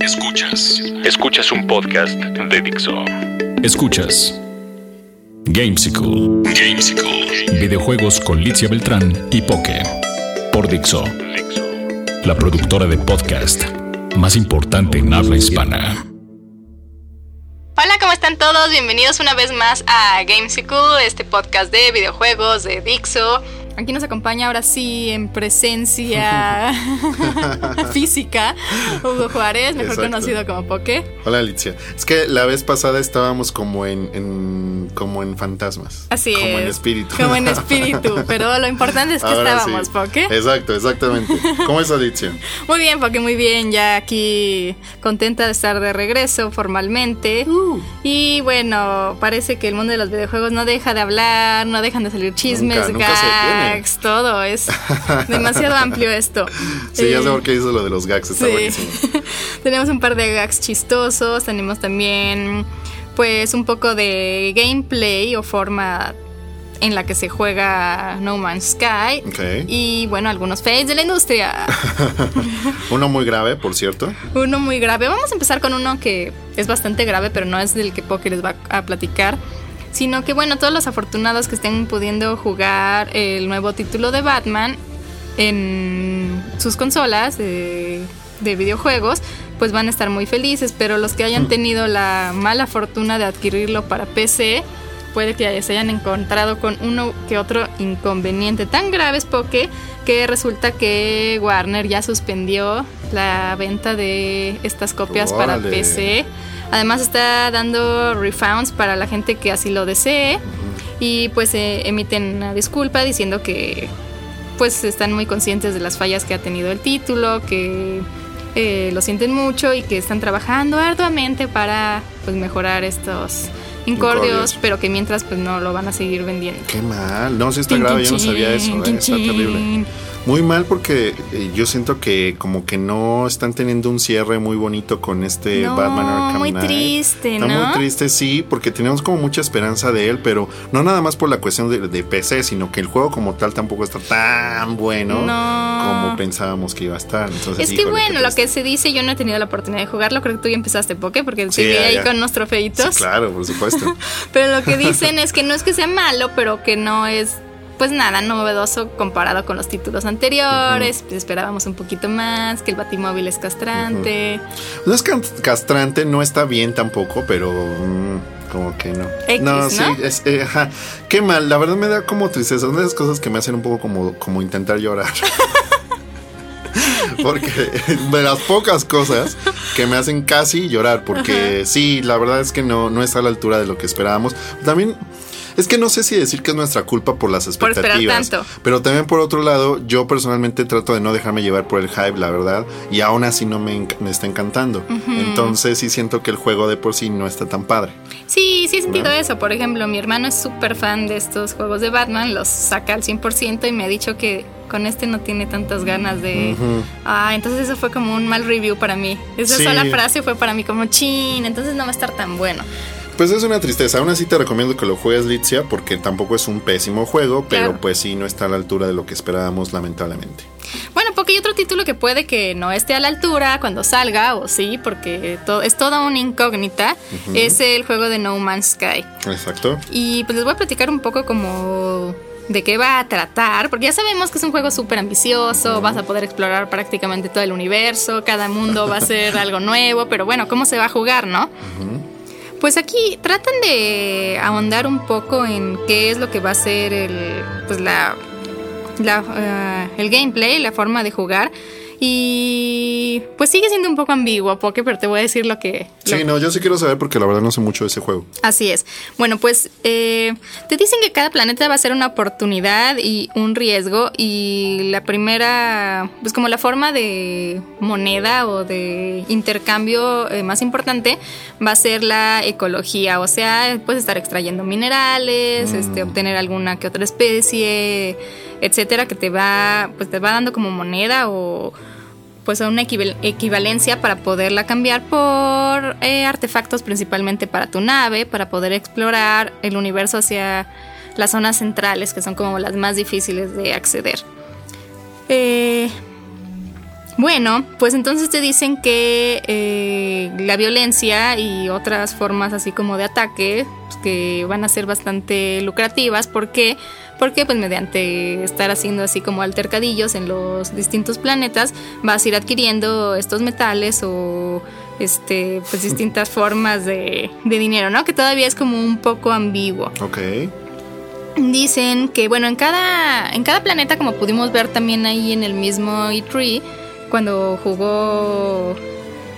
Escuchas. Escuchas un podcast de Dixo. Escuchas. Gamesicle. Gamesicle. Videojuegos con Licia Beltrán y Poke. Por Dixo. La productora de podcast más importante en habla hispana. Hola, ¿cómo están todos? Bienvenidos una vez más a Gamesicle, este podcast de videojuegos de Dixo. Aquí nos acompaña ahora sí en presencia física Hugo Juárez, mejor Exacto. conocido como Poke. Hola Alicia. Es que la vez pasada estábamos como en, en- como en fantasmas. Así como es. en espíritu. Como en espíritu, pero lo importante es que Ahora estábamos, sí. Poke. Exacto, exactamente. ¿Cómo es Alicia? Muy bien, Poke, muy bien. Ya aquí contenta de estar de regreso formalmente. Uh. Y bueno, parece que el mundo de los videojuegos no deja de hablar, no dejan de salir chismes, Nunca, nunca se. Gags, todo. Es demasiado amplio esto. Sí, ya sé Eh, por qué hizo lo de los gags, está Sí. buenísimo. tenemos un par de gags chistosos, tenemos también pues un poco de gameplay o forma en la que se juega No Man's Sky. Ok. Y bueno, algunos fails de la industria. Uno muy grave, por cierto. uno muy grave. Vamos a empezar con uno que es bastante grave, pero no es del que Poke les va a platicar. Sino que bueno, todos los afortunados que estén pudiendo jugar el nuevo título de Batman en sus consolas de, de videojuegos, pues van a estar muy felices. Pero los que hayan tenido la mala fortuna de adquirirlo para PC, puede que se hayan encontrado con uno que otro inconveniente tan graves porque que resulta que Warner ya suspendió la venta de estas copias para. PC. Además está dando refunds para la gente que así lo desee y pues eh, emiten una disculpa diciendo que pues están muy conscientes de las fallas que ha tenido el título, que eh, lo sienten mucho y que están trabajando arduamente para pues mejorar estos incordios, Incordios. pero que mientras pues no lo van a seguir vendiendo. Qué mal. No, sí está Chin, grave, chin, yo no sabía eso. chin, eh, Está terrible. Muy mal porque eh, yo siento que como que no están teniendo un cierre muy bonito con este No, Batman Arkham muy Knight. triste, Está ¿no? muy triste, sí, porque teníamos como mucha esperanza de él, pero no nada más por la cuestión de, de PC, sino que el juego como tal tampoco está tan bueno No. como pensábamos que iba a estar. Entonces, Es que bueno, lo que se dice, yo no he tenido la oportunidad de jugarlo, creo que tú ya empezaste Poké, porque Sí, te ya, ahí ya. con unos trofeitos. Sí, claro, por supuesto. Pero lo que dicen es que no es que sea malo, pero que no es pues nada novedoso comparado con los títulos anteriores. Pues esperábamos un poquito más, que el batimóvil es castrante. No es castrante, no está bien tampoco, pero mm, como que no. X, no, sí, es, eh, ajá. Qué mal, la verdad me da como tristeza. Son de esas cosas que me hacen un poco como, como intentar llorar. porque de las pocas cosas que me hacen casi llorar, porque sí, la verdad es que no, no está a la altura de lo que esperábamos. También es que no sé si decir que es nuestra culpa por las Por esperar expectativas. tanto. Pero también por otro lado, yo personalmente trato de no dejarme llevar por el hype, la verdad, y aún así no me, está encantando. Entonces sí siento que el juego de por sí no está tan padre. Sí, sí he sentido eso. Por ejemplo, mi hermano es súper fan de estos juegos de Batman, los saca al 100% y me ha dicho que con este no tiene tantas ganas de... Ah, entonces eso fue como un mal review para mí. Esa Sí. sola frase fue para mí como chin, entonces no va a estar tan bueno. Pues es una tristeza. Aún así te recomiendo que lo juegues, Litzia, porque tampoco es un pésimo juego, pero Claro. pues sí no está a la altura de lo que esperábamos, lamentablemente. Bueno, porque hay otro título que puede que no esté a la altura cuando salga, o sí, porque to- es toda una incógnita, es el juego de No Man's Sky. Exacto. Y pues les voy a platicar un poco como de qué va a tratar, porque ya sabemos que es un juego súper ambicioso, vas a poder explorar prácticamente todo el universo, cada mundo va a ser algo nuevo, pero bueno, ¿cómo se va a jugar, no? Pues aquí tratan de ahondar un poco en qué es lo que va a ser el, pues la, la, eh, el gameplay, la forma de jugar. Y pues sigue siendo un poco ambiguo, Poke, pero te voy a decir lo que... lo Sí, no, yo sí quiero saber porque la verdad no sé mucho de ese juego. Así es. Bueno, pues eh, te dicen que cada planeta va a ser una oportunidad y un riesgo y la primera, pues como la forma de moneda o de intercambio eh, más importante va a ser la ecología, o sea, puedes estar extrayendo minerales, este, obtener alguna que otra especie, etcétera, que te va, pues te va dando como moneda o pues a una equival- equivalencia para poderla cambiar por eh, artefactos principalmente para tu nave, para poder explorar el universo hacia las zonas centrales, que son como las más difíciles de acceder. Eh, Bueno, pues entonces te dicen que eh, la violencia y otras formas así como de ataque pues, que van a ser bastante lucrativas. ¿Por qué? Porque pues mediante estar haciendo así como altercadillos en los distintos planetas vas a ir adquiriendo estos metales o este pues distintas formas de, de dinero, ¿no? Que todavía es como un poco ambiguo. Ok. Dicen que, bueno, en cada, en cada planeta, como pudimos ver también ahí en el mismo E3, cuando jugó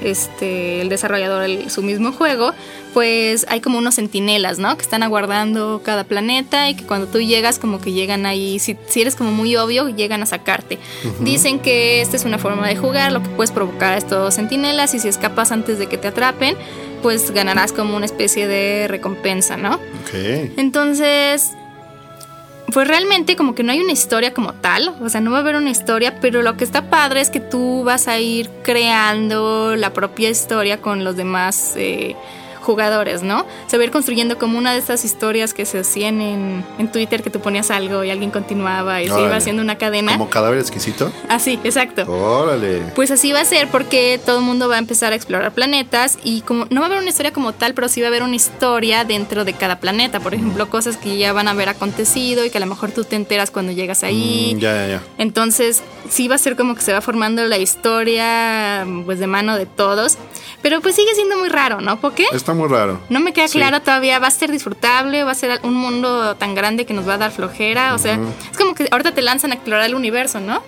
este, el desarrollador el- su mismo juego, pues hay como unos sentinelas, ¿no? Que están aguardando cada planeta y que cuando tú llegas, como que llegan ahí, si, si eres como muy obvio, llegan a sacarte. Dicen que esta es una forma de jugar, lo que puedes provocar a estos sentinelas y si escapas antes de que te atrapen, pues ganarás como una especie de recompensa, ¿no? Ok. Entonces, pues realmente como que no hay una historia como tal, o sea, no va a haber una historia, pero lo que está padre es que tú vas a ir creando la propia historia con los demás eh, jugadores, ¿no? Se va a ir construyendo como una de estas historias que se hacían en, en Twitter, que tú ponías algo y alguien continuaba y se iba haciendo una cadena. Como cadáver exquisito. Así, exacto. Órale. Pues así va a ser porque todo el mundo va a empezar a explorar planetas y como no va a haber una historia como tal, pero sí va a haber una historia dentro de cada planeta. Por ejemplo, cosas que ya van a haber acontecido y que a lo mejor tú te enteras cuando llegas ahí. Mm, ya, ya, ya. Entonces, sí va a ser como que se va formando la historia pues de mano de todos, pero pues sigue siendo muy raro, ¿no? ¿Por qué? Está muy raro. No me queda Sí. claro todavía, va a ser disfrutable, va a ser un mundo tan grande que nos va a dar flojera, o sea, es como que ahorita te lanzan a explorar el universo, ¿no?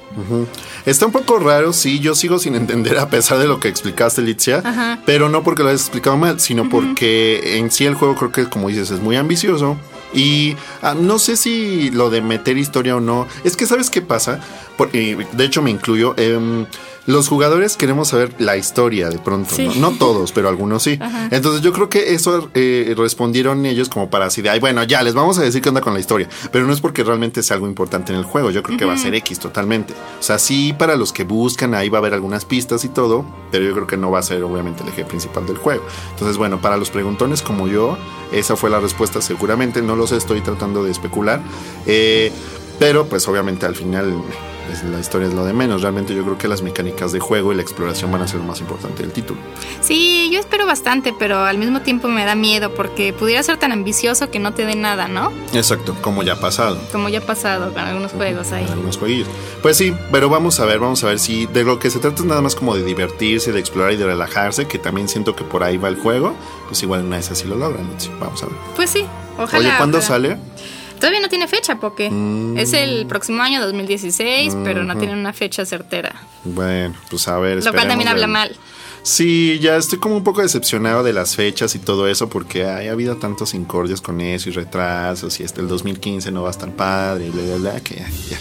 Está un poco raro, sí, yo sigo sin entender a pesar de lo que explicaste, Litzia, Ajá. pero no porque lo hayas explicado mal, sino porque en sí el juego creo que, como dices, es muy ambicioso. Y ah, no sé si lo de meter historia o no. Es que, ¿sabes qué pasa? Por- de hecho, me incluyo. em, los jugadores queremos saber la historia de pronto. Sí. ¿no? No todos, pero algunos sí. Entonces, yo creo que eso eh, respondieron ellos como para así de, ay, bueno, ya les vamos a decir qué onda con la historia. Pero no es porque realmente sea algo importante en el juego. Yo creo que va a ser X totalmente. O sea, sí, para los que buscan, ahí va a haber algunas pistas y todo. Pero yo creo que no va a ser, obviamente, el eje principal del juego. Entonces, bueno, para los preguntones como yo, esa fue la respuesta seguramente. No lo sé, estoy tratando de especular. Eh, pero, pues, obviamente, al final. Pues, la historia es lo de menos. Realmente yo creo que las mecánicas de juego y la exploración van a ser lo más importante del título. Sí, yo espero bastante, pero al mismo tiempo me da miedo porque pudiera ser tan ambicioso que no te dé nada, ¿no? Exacto, como ya ha pasado. Como ya ha pasado con algunos juegos ahí. algunos jueguillos. Pues sí, pero vamos a ver, vamos a ver si de lo que se trata es nada más como de divertirse, de explorar y de relajarse, que también siento que por ahí va el juego, pues igual una vez así lo logran. vamos a ver. Pues sí, ojalá. Oye, ¿cuándo ojalá. sale? Todavía no tiene fecha, porque Mm. es el próximo año 2016, pero no tiene una fecha certera. Bueno, pues a ver. Lo cual también habla mal. Sí, ya estoy como un poco decepcionado de las fechas y todo eso porque hay habido tantos incordios con eso y retrasos y este el 2015 no va a estar padre y bla bla bla que ya, ya.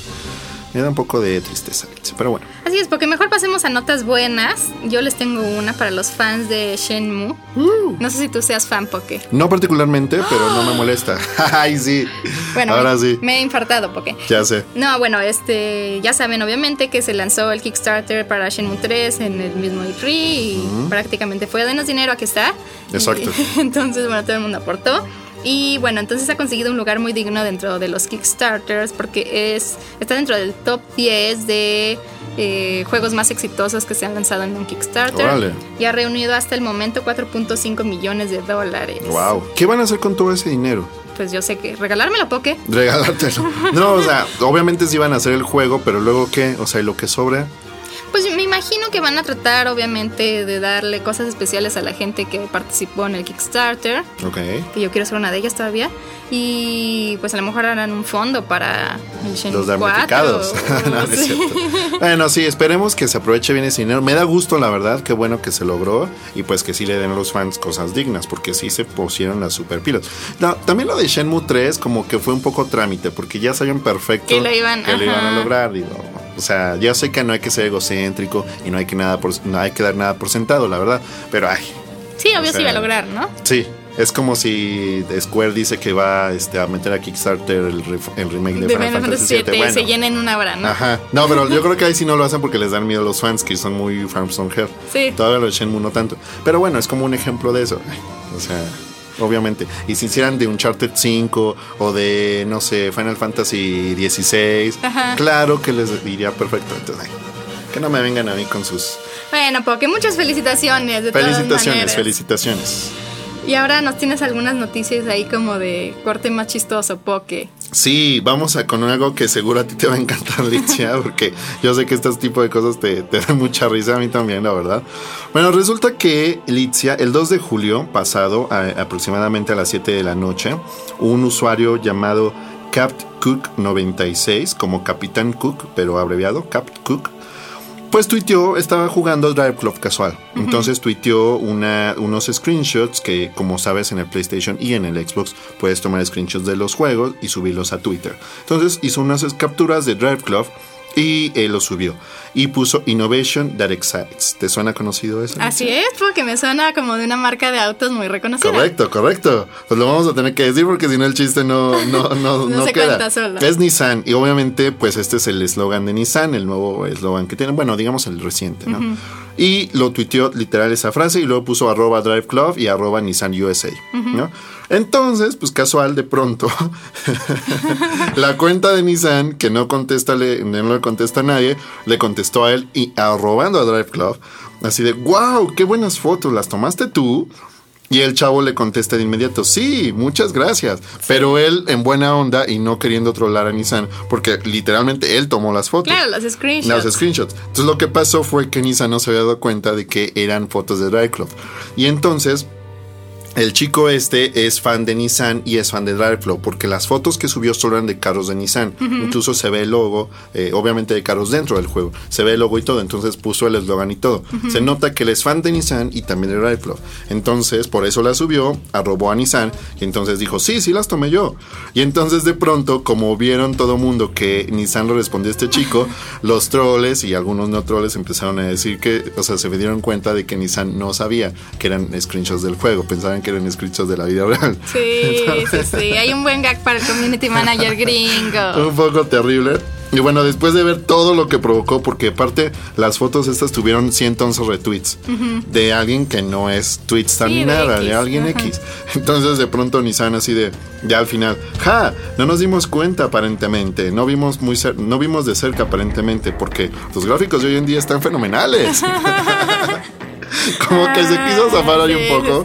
Me da un poco de tristeza, pero bueno. Así es, porque mejor pasemos a notas buenas. Yo les tengo una para los fans de Shenmue. Uh. No sé si tú seas fan, Poke. No particularmente, pero no me molesta. Ay, sí. Bueno, Ahora me, sí. me he infartado, Poke. Ya sé. No, bueno, este, ya saben obviamente que se lanzó el Kickstarter para Shenmue 3 en el mismo E3 y prácticamente fue denos dinero, aquí está. Exacto. Y entonces, bueno, todo el mundo aportó. Y bueno, entonces ha conseguido un lugar muy digno dentro de los Kickstarters porque es está dentro del top 10 de eh, juegos más exitosos que se han lanzado en un Kickstarter. Órale. Y ha reunido hasta el momento 4.5 millones de dólares. Wow. ¿Qué van a hacer con todo ese dinero? Pues yo sé que regalármelo, Poke. Regalártelo. No, o sea, obviamente sí van a hacer el juego, pero luego qué? O sea, ¿y lo que sobre? Pues me imagino que van a tratar, obviamente, de darle cosas especiales a la gente que participó en el Kickstarter, Ok. que yo quiero ser una de ellas todavía. Y pues a lo mejor harán un fondo para el Shenmue Los 4. damnificados. no, no es cierto. Bueno, sí, esperemos que se aproveche bien ese dinero. Me da gusto, la verdad, qué bueno que se logró y pues que sí le den a los fans cosas dignas, porque sí se pusieron las super pilas. No, también lo de Shenmue 3 como que fue un poco trámite, porque ya sabían perfecto Que lo iban- que lo iban a lograr, digo. O sea, ya sé que no hay que ser egocéntrico y no hay que nada por, no hay que dar nada por sentado, la verdad. Pero ay, Sí, obvio O sí iba a lograr, ¿no? sí. Es como si Square dice que va este, a meter a Kickstarter el, el remake de, De Final Fantasy VII. Bueno, se llena en una hora, ¿no? Ajá. No, pero yo creo que ahí sí no lo hacen porque les dan miedo a los fans que son muy fans on her. Sí. Todavía lo de Shenmue no tanto. Pero bueno, es como un ejemplo de eso. O sea, obviamente. Y si hicieran de Uncharted 5 o de, no sé, Final Fantasy 16, Ajá. claro que les iría perfecto. Entonces, ay, Que no me vengan a mí con sus... Bueno, porque muchas felicitaciones. De felicitaciones, felicitaciones. Y ahora nos tienes algunas noticias ahí como de corte más chistoso, Poke. Sí, vamos a con algo que seguro a ti te va a encantar, Licia, porque yo sé que este tipo de cosas te, te dan mucha risa a mí también, la verdad. Bueno, resulta que Licia, el 2 de julio pasado, aproximadamente a las 7 de la noche, un usuario llamado Capt Cook 96, como Capitán Cook, pero abreviado, Capt Cook, pues tuiteó, estaba jugando Drive Club casual. Entonces tuiteó una, unos screenshots que, como sabes, en el PlayStation y en el Xbox puedes tomar screenshots de los juegos y subirlos a Twitter. Entonces hizo unas capturas de Drive Club y él lo subió. Y puso Innovation That Excites. ¿Te suena conocido eso? Así es, porque me suena como de una marca de autos muy reconocida. Correcto, correcto. Pues lo vamos a tener que decir porque si no el chiste no, no, no, no, se queda. solo. Es Nissan y obviamente pues este es el eslogan de Nissan, el nuevo eslogan que tienen, bueno, digamos el reciente, ¿no? Y lo tuiteó literal esa frase y luego puso arroba Drive Club y arroba Nissan USA, ¿no? Entonces, pues casual, de pronto, la cuenta de Nissan, que no contesta, le, no le contesta a nadie, le contestó a él y arrobando a Drive Club, así de, wow, qué buenas fotos, ¿las tomaste tú? Y el chavo le contesta de inmediato, sí, muchas gracias. Pero él en buena onda y no queriendo trollar a Nissan, porque literalmente él tomó las fotos. Claro, las screenshots. Las screenshots. Entonces lo que pasó fue que Nissan no se había dado cuenta de que eran fotos de Drive Club. Y entonces el chico este es fan de Nissan y es fan de Driveflow porque las fotos que subió solo eran de carros de Nissan. Incluso se ve el logo, eh, obviamente de carros dentro del juego. Se ve el logo y todo, entonces puso el eslogan y todo. Se nota que él es fan de Nissan y también de Driveflow. Entonces, por eso la subió, arrobó a Nissan y entonces dijo, sí, sí las tomé yo. Y entonces de pronto, como vieron todo mundo que Nissan le respondió a este chico, los troles y algunos no troles empezaron a decir que, o sea, se dieron cuenta de que Nissan no sabía que eran screenshots del juego. Pensaban que eran screenshots de la vida real. Sí, sí, sí. Hay un buen gag para el community manager gringo. un poco terrible. Y bueno, después de ver todo lo que provocó, porque aparte las fotos estas tuvieron 111 retweets de alguien que no es tweets tan ni nada, de, alguien X. Entonces de pronto Nissan así de, ya al final, ja, no nos dimos cuenta aparentemente, no vimos, muy no vimos de cerca aparentemente, porque los gráficos de hoy en día están fenomenales. Como que se quiso zafar ahí un poco.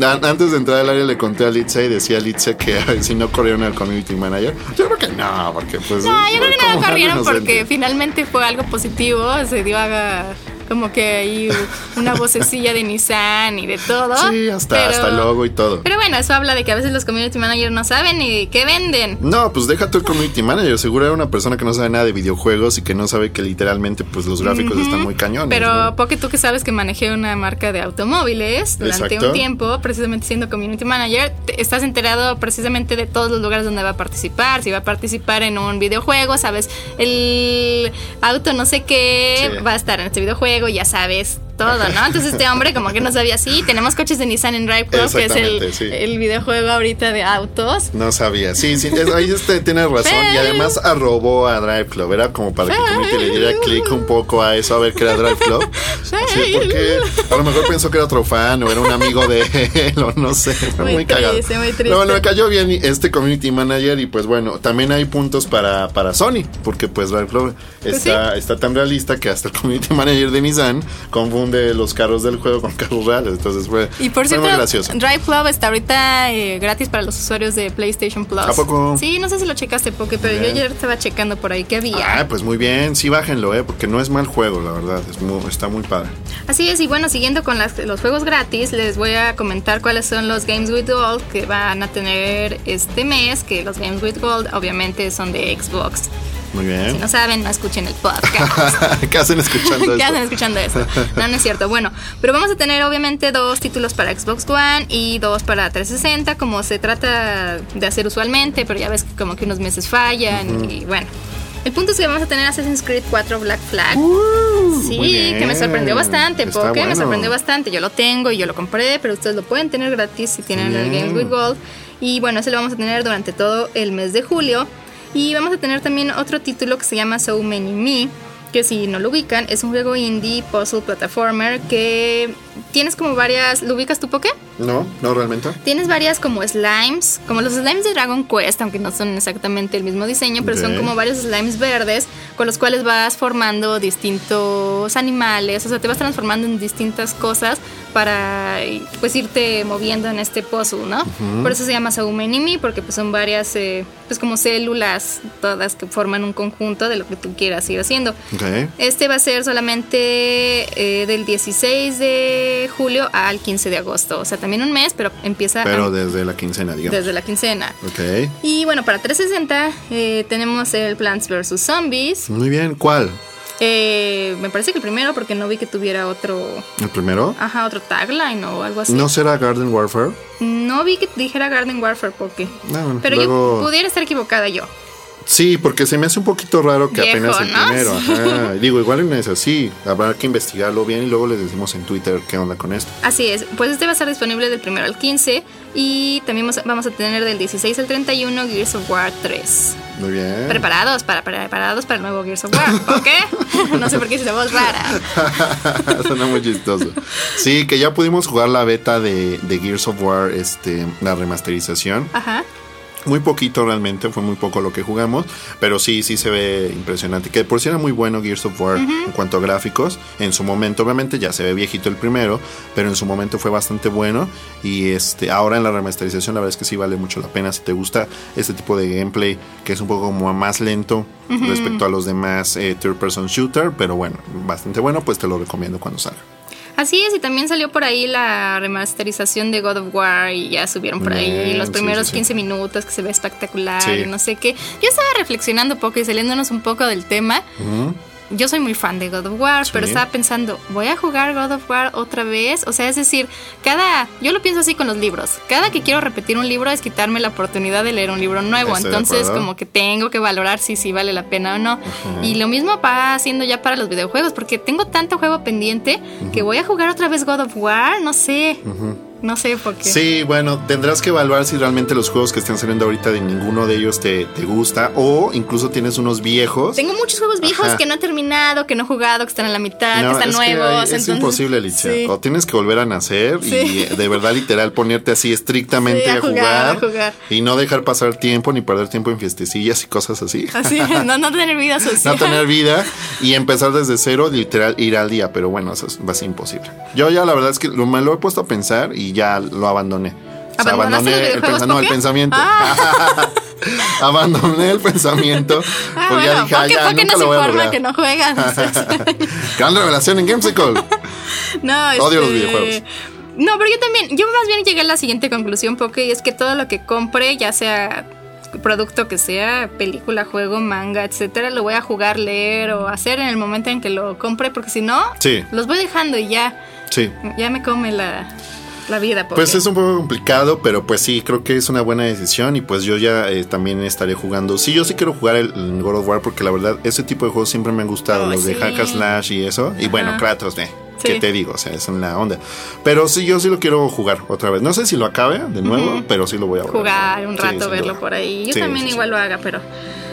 Antes de entrar al área le conté a Litze y decía Litze que si no corrieron al community manager. Yo creo que no, porque pues. No, yo creo que no corrieron porque finalmente fue algo positivo. Se dio a como que hay una vocecilla de Nissan y de todo. Sí, hasta, hasta el logo y todo. Pero bueno, eso habla de que a veces los community managers no saben ni qué venden. No, pues deja tú el community manager. Seguro era una persona que no sabe nada de videojuegos y que no sabe que literalmente pues los gráficos están muy cañones. Pero porque tú que sabes que manejé una marca de automóviles durante un tiempo, precisamente siendo community manager, estás enterado precisamente de todos los lugares donde va a participar. Si va a participar en un videojuego, sabes, el auto no sé qué va a estar en este videojuego ya sabes todo, ¿no? Entonces este hombre como que no sabía, sí, tenemos coches de Nissan en Drive Club, que es el, videojuego ahorita de autos. No sabía, sí, sí, ahí usted tiene razón. y además arrobó a Drive Club, era como para que le diera clic un poco a eso, a ver qué era Drive Club. Sí, porque a lo mejor pensó que era otro fan o era un amigo de él o no sé, muy, muy cagado. Triste, muy triste. bueno, me cayó bien este community manager y pues bueno, también hay puntos para, para Sony, porque pues Drive Club pues está, está tan realista que hasta el community manager de Nissan confunde de los carros del juego con carros reales. Entonces fue, y por cierto, muy gracioso. Drive Club está ahorita eh, gratis para los usuarios de PlayStation Plus. ¿A poco? Sí, no sé si lo checaste, porque, pero yo ayer estaba checando por ahí que había. Ah, pues muy bien. Sí, bájenlo, ¿eh? Porque no es mal juego, la verdad. Es muy, está muy padre. Así es, y bueno, siguiendo con los juegos gratis, les voy a comentar cuáles son los Games with Gold que van a tener este mes, que los Games with Gold obviamente son de Xbox. Muy bien. Si no saben, no escuchen el podcast. ¿Qué hacen escuchando eso? ¿Qué hacen escuchando eso? No, no es cierto. Bueno, pero vamos a tener obviamente dos títulos para Xbox One y dos para 360, como se trata de hacer usualmente, pero ya ves que como que unos meses fallan y bueno. El punto es que vamos a tener Assassin's Creed 4 Black Flag. Uh, sí, que me sorprendió bastante, porque me sorprendió bastante. Yo lo tengo y yo lo compré, pero ustedes lo pueden tener gratis si tienen el Games with Gold. Y bueno, ese lo vamos a tener durante todo el mes de julio. Y vamos a tener también otro título que se llama So Many Me, que si no lo ubican, es un juego indie puzzle platformer que tienes como varias. ¿Lo ubicas tu Poké? No, no realmente. Tienes varias como slimes, como los slimes de Dragon Quest, aunque no son exactamente el mismo diseño, pero son como varios slimes verdes con los cuales vas formando distintos animales, o sea, te vas transformando en distintas cosas para pues irte moviendo en este puzzle, ¿no? Por eso se llama Saumenimi, porque pues son varias, eh, pues como células todas que forman un conjunto de lo que tú quieras ir haciendo. Este va a ser solamente eh, del 16 de julio al 15 de agosto. O sea, también un mes, pero empieza Pero a- desde la quincena, digamos. desde la quincena. Ok. Y bueno, para 360 eh, tenemos el Plants vs. Zombies. Muy bien. ¿Cuál? Eh, me parece que el primero, porque no vi que tuviera otro, ¿El primero? ajá, otro tagline o algo así. ¿No será Garden Warfare? No vi que dijera Garden Warfare, porque. No, bueno, Pero luego- yo pudiera estar equivocada yo. Sí, porque se me hace un poquito raro que Viejo, apenas el ¿no? primero. Ajá. Digo, igual no es así. Habrá que investigarlo bien y luego les decimos en Twitter qué onda con esto. Así es, pues este va a estar disponible del primero al 15 y también vamos a- tener del 16 al 31 Gears of War 3. Muy bien. Preparados para, para- preparados para el nuevo Gears of War, ¿ok? no sé por qué hice voz rara. Suena muy chistoso. Sí, que ya pudimos jugar la beta de, de Gears of War, este, la remasterización. Ajá. Muy poquito realmente, fue muy poco lo que jugamos, pero sí, sí se ve impresionante. Que por sí era muy bueno Gears of War en cuanto a gráficos. En su momento, obviamente, ya se ve viejito el primero, pero en su momento fue bastante bueno. Y este, ahora en la remasterización, la verdad es que sí vale mucho la pena si te gusta este tipo de gameplay, que es un poco como más lento respecto a los demás eh, third person shooter, pero bueno, bastante bueno, pues te lo recomiendo cuando salga. Así es, y también salió por ahí la remasterización de God of War y ya subieron por ahí los primeros sí, sí. 15 minutos que se ve espectacular y no sé qué. Yo estaba reflexionando un poco y saliéndonos un poco del tema. Yo soy muy fan de God of War, pero estaba pensando, ¿voy a jugar God of War otra vez? O sea, es decir, cada. Yo lo pienso así con los libros. Cada que quiero repetir un libro es quitarme la oportunidad de leer un libro nuevo. Estoy Entonces, como que tengo que valorar si sí vale la pena o no. Y lo mismo va haciendo ya para los videojuegos, porque tengo tanto juego pendiente que voy a jugar otra vez God of War. No sé. No sé por qué. Sí, bueno, tendrás que evaluar si realmente los juegos que están saliendo ahorita de ninguno de ellos te, te gusta o incluso tienes unos viejos. Tengo muchos juegos viejos Ajá. que no he terminado, que no he jugado, que están a la mitad, No, que están es que nuevos. es imposible, Alicia. Sí. O tienes que volver a nacer y Sí. de verdad literal ponerte así estrictamente Sí, a a, jugar, jugar, a jugar. y no dejar pasar tiempo ni perder tiempo en fiestecillas y cosas así. Así es, no, no tener vida social. no tener vida y empezar desde cero, literal, ir al día. Pero bueno, eso es, va a ser imposible. Yo ya la verdad es que lo, me lo he puesto a pensar y ya lo abandoné. O sea, ¿Abandonaste los abandoné el, pensa- no, el pensamiento. Ah. abandoné el pensamiento. Ah, porque ya bueno, dije, ah, ya, nunca no lo se voy a informa lograr. que no juegan. Gran revelación en Gamesicle. no, Odio los este, videojuegos. No, pero yo también, yo más bien llegué a la siguiente conclusión, porque es que todo lo que compre, ya sea producto que sea, película, juego, manga, etcétera, lo voy a jugar, leer o hacer en el momento en que lo compre, porque si no, Sí. los voy dejando y ya, Sí. ya me come la, la vida. Pues es un poco complicado, pero pues sí, creo que es una buena decisión y pues yo ya eh, también estaré jugando. Sí, yo sí quiero jugar el, el God of War porque la verdad ese tipo de juegos siempre me han gustado, Ay, los de hack slash y eso. Y bueno. Kratos, eh, Sí. ¿qué te digo? O sea, es una onda. Pero sí, yo sí lo quiero jugar otra vez. No sé si lo acabe de nuevo, pero sí lo voy a volver jugar un rato, verlo por ahí. Yo también igual lo haga, pero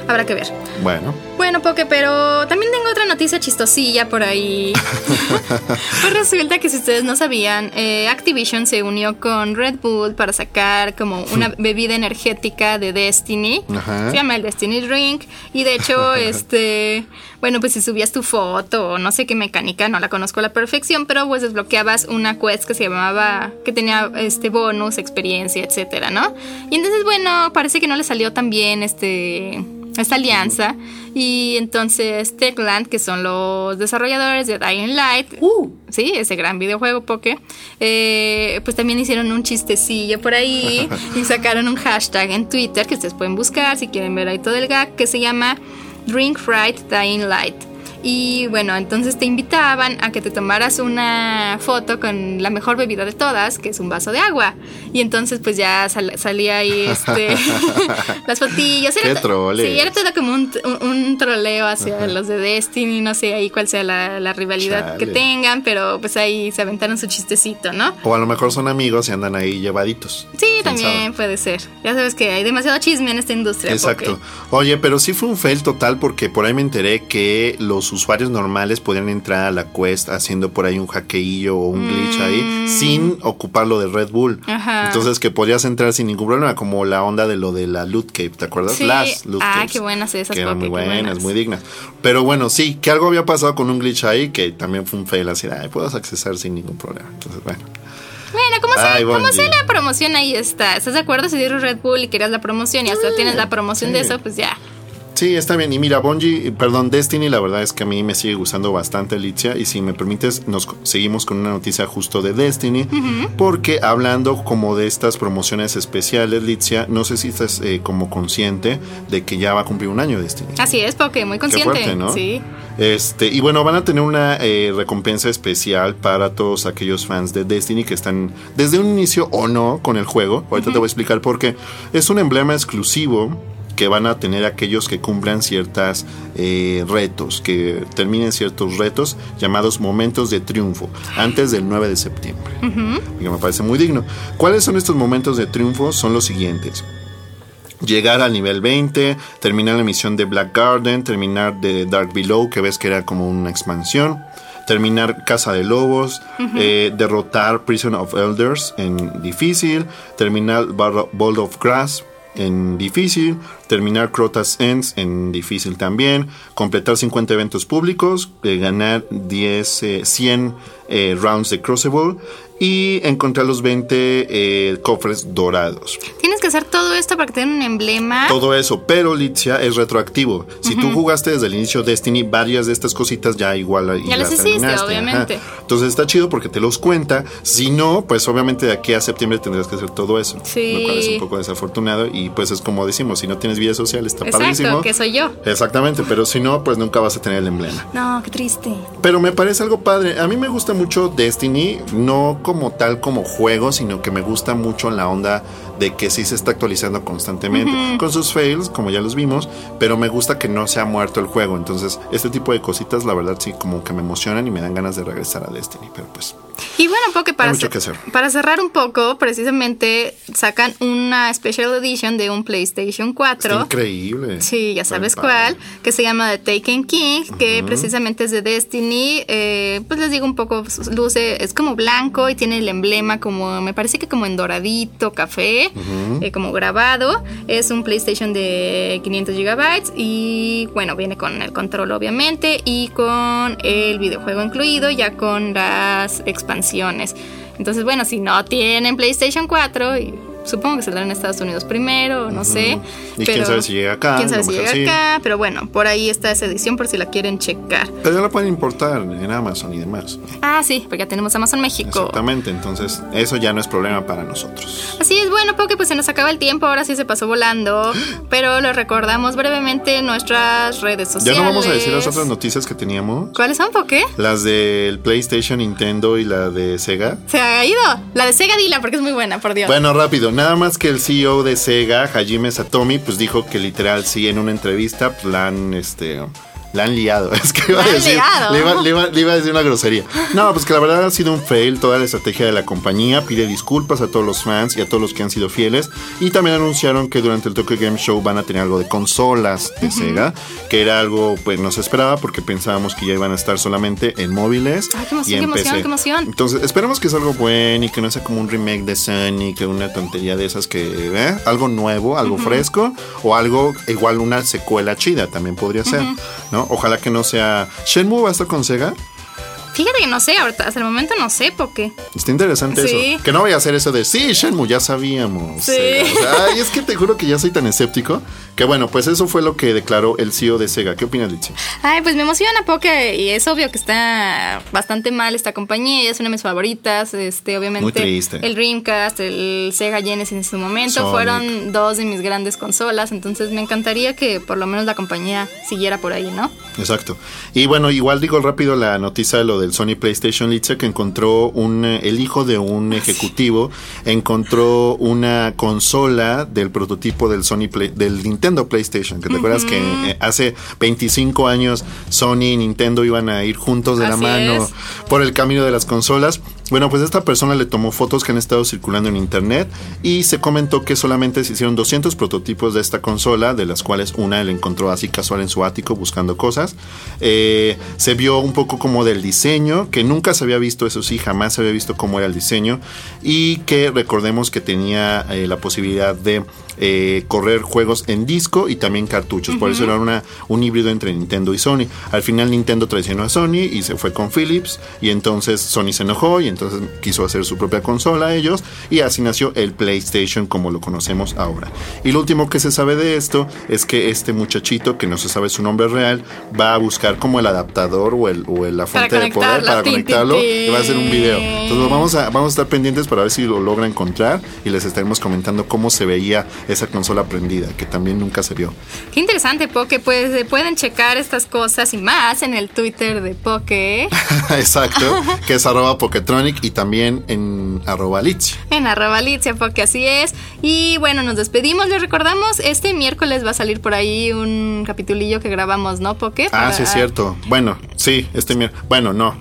habrá que ver. Bueno, Bueno, Poke, pero también tengo otra noticia chistosilla por ahí. pues resulta que si ustedes no sabían, eh, Activision se unió con Red Bull para sacar como una bebida energética de Destiny. Ajá. Se llama el Destiny Drink. Y de hecho, este, bueno, pues si subías tu foto o no sé qué mecánica, no la conozco a la perfección, pero pues desbloqueabas una quest que se llamaba, que tenía este bonus, experiencia, etcétera, ¿no? Y entonces, bueno, parece que no le salió tan bien este esta alianza. Y entonces Techland que son los desarrolladores de Dying Light sí ese gran videojuego Poke eh, pues también hicieron un chistecillo por ahí y sacaron un hashtag en Twitter que ustedes pueden buscar si quieren ver ahí todo el gag que se llama Drink Right Dying Light y bueno, entonces te invitaban a que te tomaras una foto con la mejor bebida de todas, que es un vaso de agua. Y entonces pues ya sal- salía ahí este las fotillas. Troles. Sí, era todo como un, un- un troleo hacia los de Destiny, no sé ahí cuál sea la, la rivalidad que tengan, pero pues ahí se aventaron su chistecito, ¿no? o a lo mejor son amigos y andan ahí llevaditos. Sí, ¿Quién también sabe? puede ser. Ya sabes que hay demasiado chisme en esta industria. Exacto. Oye, pero sí fue un fail total porque por ahí me enteré que los los usuarios normales podían entrar a la quest haciendo por ahí un hackeillo o un glitch ahí Mm. sin ocuparlo de Red Bull. Ajá. Entonces que podías entrar sin ningún problema, como la onda de lo de la Loot Cave, ¿te acuerdas? Sí. Las Loot Ah, Caves, qué buenas esas, Que eran muy buenas, buenas. muy dignas. Pero bueno, sí, que algo había pasado con un glitch ahí que también fue un fail así, ay, puedes accesar sin ningún problema. Entonces, bueno. Bueno, como sea, como sea la promoción ahí está. ¿Estás de acuerdo? Si dieron Red Bull y querías la promoción y hasta tienes la promoción de sí. eso, pues ya. Sí, está bien. Y mira, Bungie, perdón, Destiny, la verdad es que a mí me sigue gustando bastante, Alicia. Y si me permites, nos seguimos con una noticia justo de Destiny. Porque hablando como de estas promociones especiales, Licia, no sé si estás eh, como consciente de que ya va a cumplir un año Destiny. Así es, porque muy Qué consciente. fuerte, ¿no? Sí. Este, y bueno, van a tener una eh, recompensa especial para todos aquellos fans de Destiny que están desde un inicio o no con el juego. Ahorita te voy a explicar por qué. Es un emblema exclusivo que van a tener aquellos que cumplan ciertas eh, retos, que terminen ciertos retos llamados momentos de triunfo antes del 9 de septiembre. Y que me parece muy digno. ¿Cuáles son estos momentos de triunfo? Son los siguientes llegar al nivel 20, terminar la misión de Black Garden, terminar de Dark Below, que ves que era como una expansión, terminar Casa de Lobos, eh, derrotar Prison of Elders en difícil, terminar Bolt of Grass en difícil, terminar Crotas Ends en difícil también, completar 50 eventos públicos, eh, ganar 10, eh, 100 eh, rounds de Crucible y encontrar los 20 eh, cofres dorados. Tienes que hacer todo esto para que te den un emblema. Todo eso, pero Litzia es retroactivo. Si tú jugaste desde el inicio Destiny, varias de estas cositas ya igual Ya las hiciste, obviamente. ajá. Entonces está chido porque te los cuenta. Si no, pues obviamente de aquí a septiembre tendrás que hacer todo eso. Sí. Lo cual es un poco desafortunado y pues es como decimos, si no tienes vida social está Exacto, padrísimo. que soy yo. Exactamente, pero si no, pues nunca vas a tener el emblema. No, qué triste. Pero me parece algo padre. A mí me gusta mucho Destiny, no como tal como juego, sino que me gusta mucho la onda de que sí se está actualizando constantemente, con sus fails, como ya los vimos, pero me gusta que no se ha muerto el juego. Entonces, este tipo de cositas, la verdad, sí, como que me emocionan y me dan ganas de regresar a Destiny. Pero pues, Y bueno, porque para, mucho cer- que hacer. para cerrar un poco, precisamente sacan una Special Edition de un PlayStation 4. está increíble. Sí, ya sabes cuál, que se llama The Taken King, que precisamente es de Destiny. eh, pues les digo un poco, luce, es como blanco y tiene el emblema como, me parece que como en doradito, café, eh, como grabado. Es un PlayStation de 500 gigabytes y bueno, viene con el control obviamente y con el videojuego incluido, ya con las expansiones. Entonces, bueno, si no tienen PlayStation 4 y supongo que saldrán en Estados Unidos primero, no sé. Y quién sabe si llega acá, Quién sabe lo si llega sí. acá, pero bueno, por ahí está esa edición por si la quieren checar. Pero ya la pueden importar en Amazon y demás. Ah, sí, porque ya tenemos Amazon México. Exactamente, entonces eso ya no es problema para nosotros. Así es, bueno, porque pues se nos acaba el tiempo, ahora sí se pasó volando, pero les recordamos brevemente en nuestras redes Ya sociales. no vamos a decir las otras noticias que teníamos. ¿Cuáles son? ¿Por qué? Las del PlayStation, Nintendo y la de Sega. Se ha ido. La de Sega Dila, porque es muy buena, por Dios. Bueno, rápido, nada más que el CEO de Sega, Hajime Satomi, pues dijo que literal sí en una entrevista pues, la este la han liado. Es que iba a decir, liado. le iba, le iba- le iba a decir una grosería. No, pues que la verdad ha sido un fail toda la estrategia de la compañía. Pide disculpas a todos los fans y a todos los que han sido fieles. Y también anunciaron que durante el Tokyo Game Show van a tener algo de consolas de Sega, que era algo pues no se esperaba porque pensábamos que ya iban a estar solamente en móviles Ay, qué emoción, y en qué emoción, PC. qué emoción. Entonces, esperemos que sea algo bueno y que no sea como un remake de Sonic, una tontería de esas que, ¿eh? Algo nuevo, algo fresco, o algo igual una secuela chida también podría ser, ¿no? Ojalá que no sea. ¿Shenmue va a estar con Sega? Fíjate que no sé, ahorita, hasta el momento no sé por qué. Está interesante Sí. eso. Que no vaya a ser eso de, sí, Shenmue, ya sabíamos. Sí. Sega". O sea, ay, es que te juro que ya soy tan escéptico. Que bueno, pues eso fue lo que declaró el CEO de Sega. ¿Qué opinas, Litsi? Ay, pues me emociona porque y es obvio que está bastante mal esta compañía, es una de mis favoritas, este obviamente Muy triste. el Dreamcast, el Sega Genesis en su momento Sonic. fueron dos de mis grandes consolas, entonces me encantaría que por lo menos la compañía siguiera por ahí, ¿no? Exacto. Y bueno, igual digo rápido la noticia de lo del Sony PlayStation Litze que encontró un eh, el hijo de un ejecutivo encontró una consola del prototipo del Sony Play- del Nintendo PlayStation, que te acuerdas que eh, hace 25 años Sony y Nintendo iban a ir juntos de la mano es. por el camino de las consolas Bueno, pues esta persona le tomó fotos que han estado circulando en internet y se comentó que solamente se hicieron 200 prototipos de esta consola, de las cuales una él encontró así casual en su ático buscando cosas. Eh, se vio un poco como del diseño, que nunca se había visto, eso sí, jamás se había visto cómo era el diseño y que recordemos que tenía eh, la posibilidad de eh, correr juegos en disco y también cartuchos. Por eso era una, un híbrido entre Nintendo y Sony. Al final Nintendo traicionó a Sony y se fue con Philips y entonces Sony se enojó y entonces quiso hacer su propia consola ellos y así nació el PlayStation como lo conocemos ahora. Y lo último que se sabe de esto es que este muchachito, que no se sabe su nombre real, va a buscar como el adaptador o, el, o la fuente de poder para conectarlo y va a hacer un video. Entonces vamos a, vamos a estar pendientes para ver si lo logra encontrar y les estaremos comentando cómo se veía esa consola prendida, que también nunca se vio. Qué interesante, Poke. Pues eh, pueden checar estas cosas y más en el Twitter de Poke. Exacto, que es arroba Poketronic y también en arroba Litzia. En arroba Litzia, Poke, así es. Y bueno, nos despedimos, les recordamos, este miércoles va a salir por ahí un capitulillo que grabamos, ¿no, Poke? Ah, sí, es cierto. Bueno, sí, este miércoles. Bueno, no,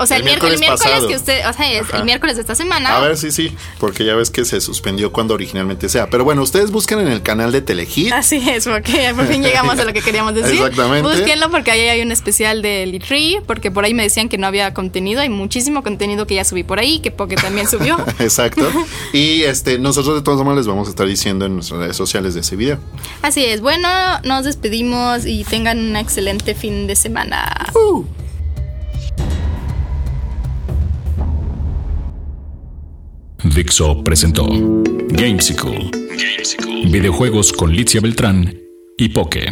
o sea, el, miércoles, que usted, o sea, es el miércoles de esta semana. A ver, sí, sí, porque ya ves que se suspendió cuando originalmente sea. Pero bueno, ustedes busquen en el canal de Telehit. Así es, porque por fin llegamos a lo que queríamos decir. Exactamente. Búsquenlo porque ahí hay un especial de Litri, porque por ahí me decían que no había contenido. Hay muchísimo contenido que ya subí por ahí, que Poke también subió. Exacto. Y este, nosotros de todas maneras les vamos a estar diciendo en nuestras redes sociales de ese video. Así es. Bueno, nos despedimos y tengan un excelente fin de semana. Uh. Dixo presentó Gamesicle. Videojuegos con Licia Beltrán y Poke.